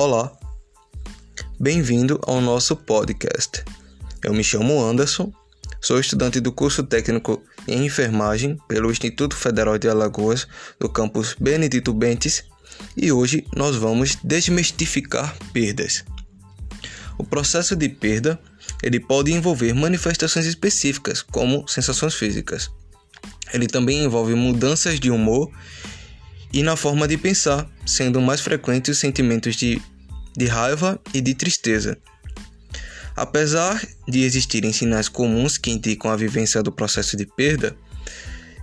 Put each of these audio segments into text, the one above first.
Olá, bem-vindo ao nosso podcast. Eu me chamo Anderson, sou estudante do curso técnico em enfermagem pelo Instituto Federal de Alagoas, do campus Benedito Bentes, e hoje nós vamos desmistificar perdas. O processo de perda ele pode envolver manifestações específicas, como sensações físicas. Ele também envolve mudanças de humor e na forma de pensar, sendo mais frequentes os sentimentos de, de raiva e de tristeza. Apesar de existirem sinais comuns que indicam a vivência do processo de perda,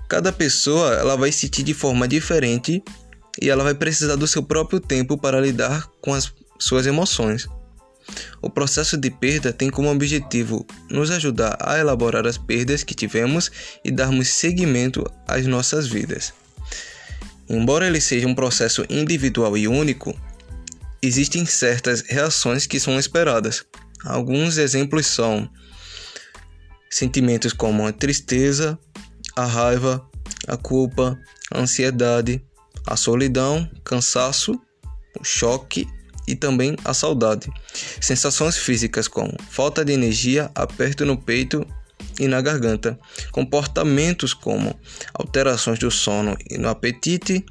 cada pessoa ela vai sentir de forma diferente e ela vai precisar do seu próprio tempo para lidar com as suas emoções. O processo de perda tem como objetivo nos ajudar a elaborar as perdas que tivemos e darmos seguimento às nossas vidas. Embora ele seja um processo individual e único, existem certas reações que são esperadas. Alguns exemplos são sentimentos como a tristeza, a raiva, a culpa, a ansiedade, a solidão, cansaço, o choque e também a saudade. Sensações físicas como falta de energia, aperto no peito e na garganta. Comportamentos como alterações do sono e no apetite,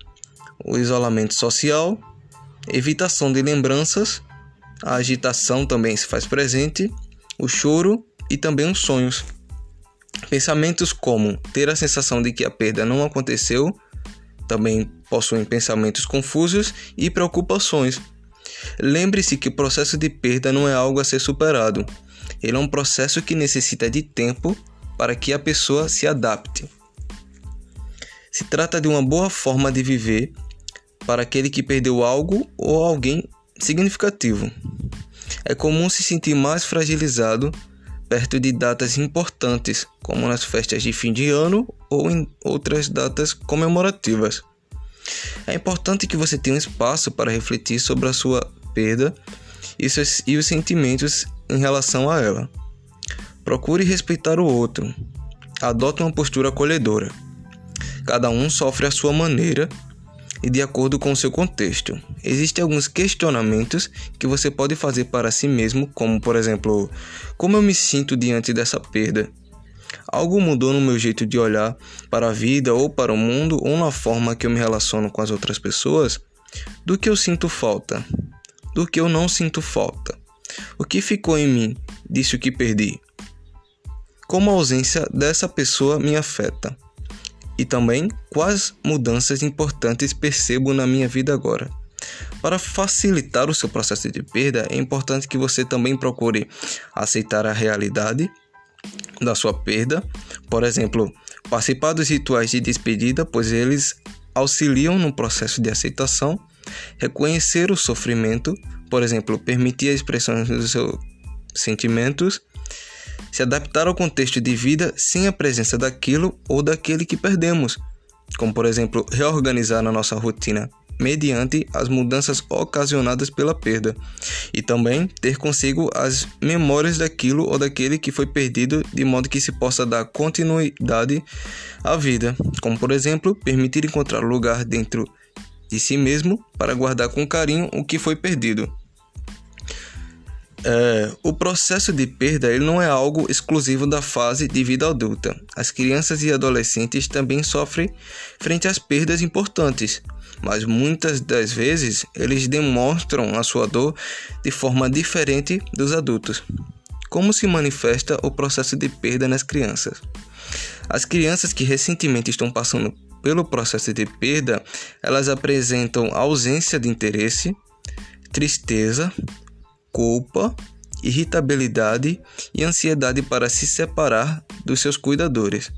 o isolamento social, evitação de lembranças, a agitação também se faz presente, o choro e também os sonhos. Pensamentos como ter a sensação de que a perda não aconteceu, também possuem pensamentos confusos e preocupações. Lembre-se que o processo de perda não é algo a ser superado, ele é um processo que necessita de tempo para que a pessoa se adapte. Se trata de uma boa forma de viver para aquele que perdeu algo ou alguém significativo. É comum se sentir mais fragilizado perto de datas importantes, como nas festas de fim de ano ou em outras datas comemorativas. É importante que você tenha um espaço para refletir sobre a sua perda e os sentimentos em relação a ela. Procure respeitar o outro. Adote uma postura acolhedora. Cada um sofre à sua maneira e de acordo com o seu contexto. Existem alguns questionamentos que você pode fazer para si mesmo, como por exemplo, como eu me sinto diante dessa perda? Algo mudou no meu jeito de olhar para a vida ou para o mundo ou na forma que eu me relaciono com as outras pessoas? Do que eu sinto falta? Do que eu não sinto falta? O que ficou em mim disso que perdi? Como a ausência dessa pessoa me afeta? E também quais mudanças importantes percebo na minha vida agora? Para facilitar o seu processo de perda, é importante que você também procure aceitar a realidade da sua perda, por exemplo, participar dos rituais de despedida, pois eles auxiliam no processo de aceitação, reconhecer o sofrimento, por exemplo, permitir a expressão dos seus sentimentos, se adaptar ao contexto de vida sem a presença daquilo ou daquele que perdemos, como por exemplo, reorganizar a nossa rotina mediante as mudanças ocasionadas pela perda, e também ter consigo as memórias daquilo ou daquele que foi perdido, de modo que se possa dar continuidade à vida, como por exemplo, permitir encontrar lugar dentro de si mesmo para guardar com carinho o que foi perdido. É, o processo de perda ele não é algo exclusivo da fase de vida adulta. As crianças e adolescentes também sofrem frente às perdas importantes, mas muitas das vezes eles demonstram a sua dor de forma diferente dos adultos. Como se manifesta o processo de perda nas crianças? As crianças que recentemente estão passando pelo processo de perda, elas apresentam ausência de interesse, tristeza, culpa, irritabilidade e ansiedade para se separar dos seus cuidadores.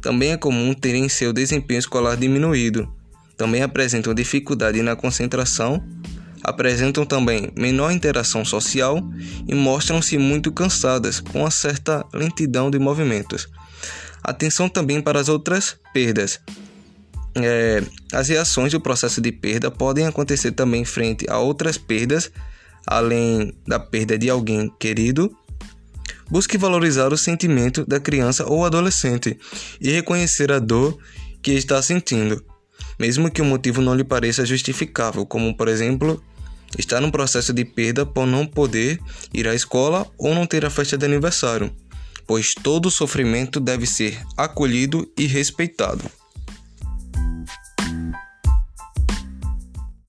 Também é comum terem seu desempenho escolar diminuído. Também apresentam dificuldade na concentração, apresentam também menor interação social e mostram-se muito cansadas, com uma certa lentidão de movimentos. Atenção também para as outras perdas. É, as reações do processo de perda podem acontecer também frente a outras perdas além da perda de alguém querido, busque valorizar o sentimento da criança ou adolescente e reconhecer a dor que está sentindo, mesmo que o motivo não lhe pareça justificável, como por exemplo, está no processo de perda por não poder ir à escola ou não ter a festa de aniversário, pois todo sofrimento deve ser acolhido e respeitado.